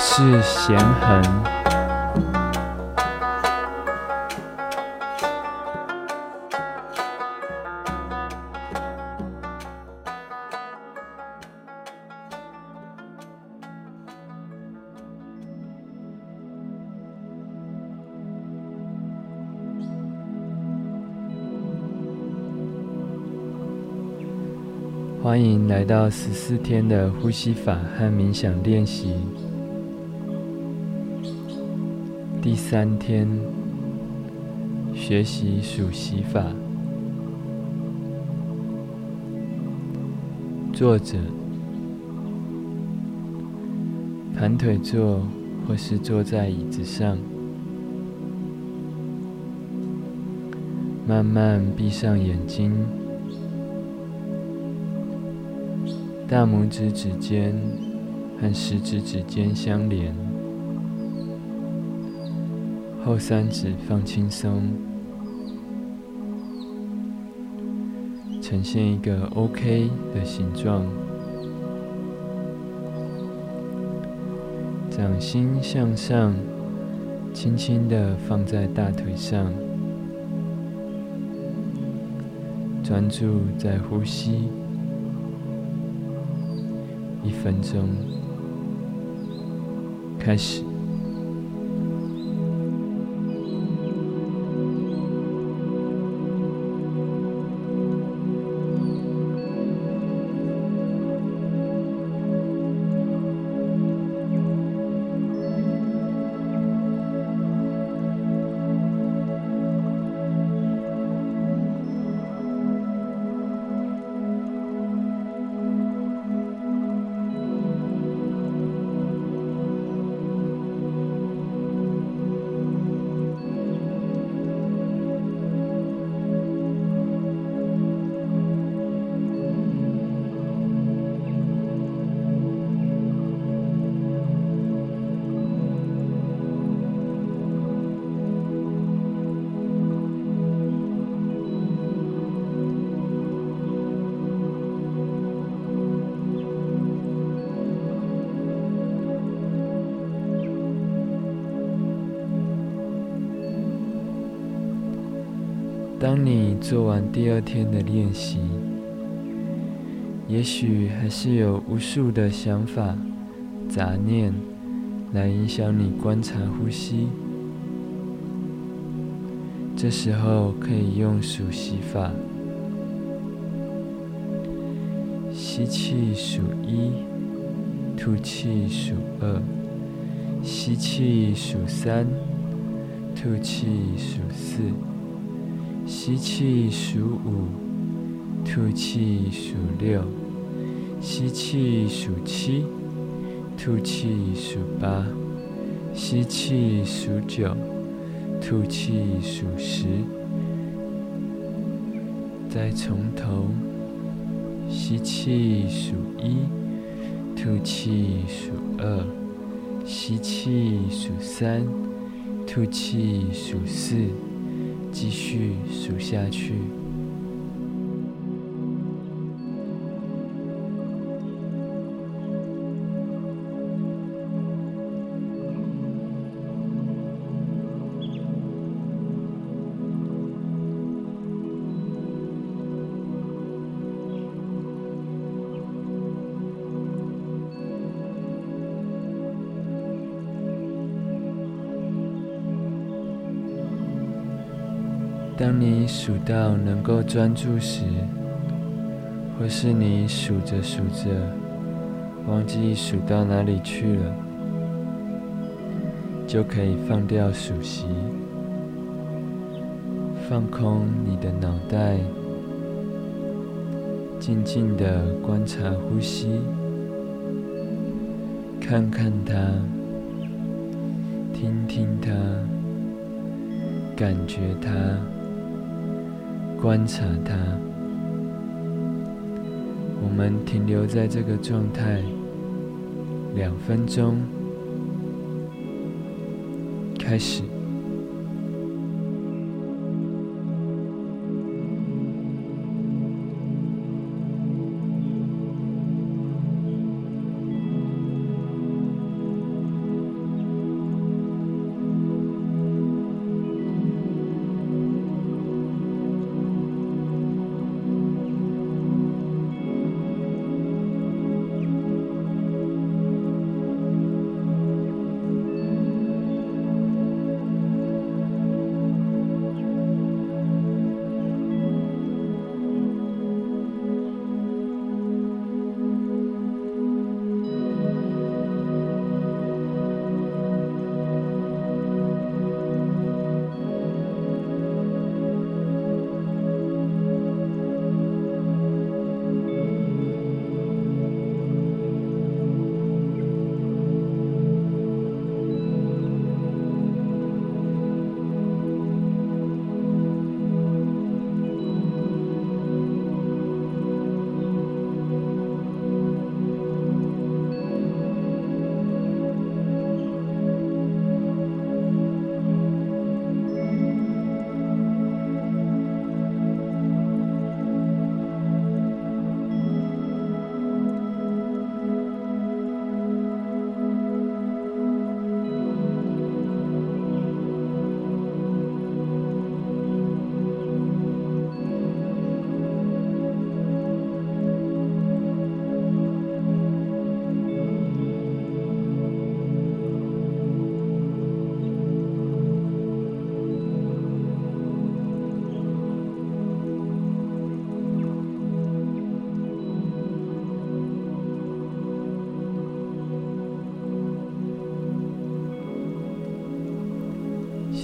是贤恒。欢迎来到十四天的呼吸法和冥想练习。第三天，学习数息法。坐着，盘腿坐，或是坐在椅子上，慢慢闭上眼睛。大拇指指尖和食指指尖相连，后三指放轻松，呈现一个 OK 的形状。掌心向上，轻轻地放在大腿上，专注在呼吸。一分钟，开始。当你做完第二天的练习，也许还是有无数的想法、杂念来影响你观察呼吸。这时候可以用数息法：吸气数一，吐气数二，吸气数三，吐气数四。吸气数五，吐气数六，吸气数七，吐气数八，吸气数九，吐气数十。再从头，吸气数一，吐气数二，吸气数三，吐气数四。继续数下去。当你数到能够专注时，或是你数着数着忘记数到哪里去了，就可以放掉数息，放空你的脑袋，静静的观察呼吸，看看它，听听它，感觉它。观察它，我们停留在这个状态两分钟，开始。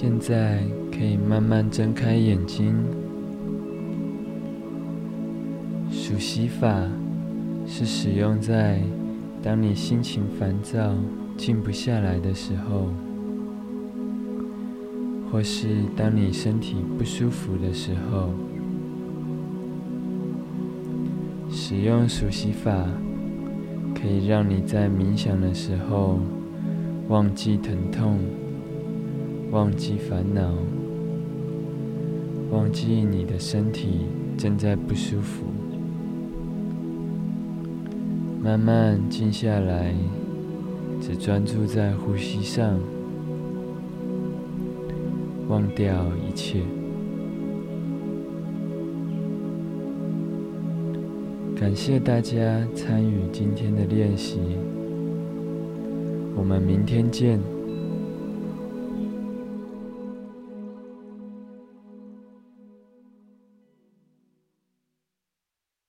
现在可以慢慢睁开眼睛。数息法是使用在当你心情烦躁、静不下来的时候，或是当你身体不舒服的时候，使用数息法可以让你在冥想的时候忘记疼痛。忘记烦恼，忘记你的身体正在不舒服，慢慢静下来，只专注在呼吸上，忘掉一切。感谢大家参与今天的练习，我们明天见。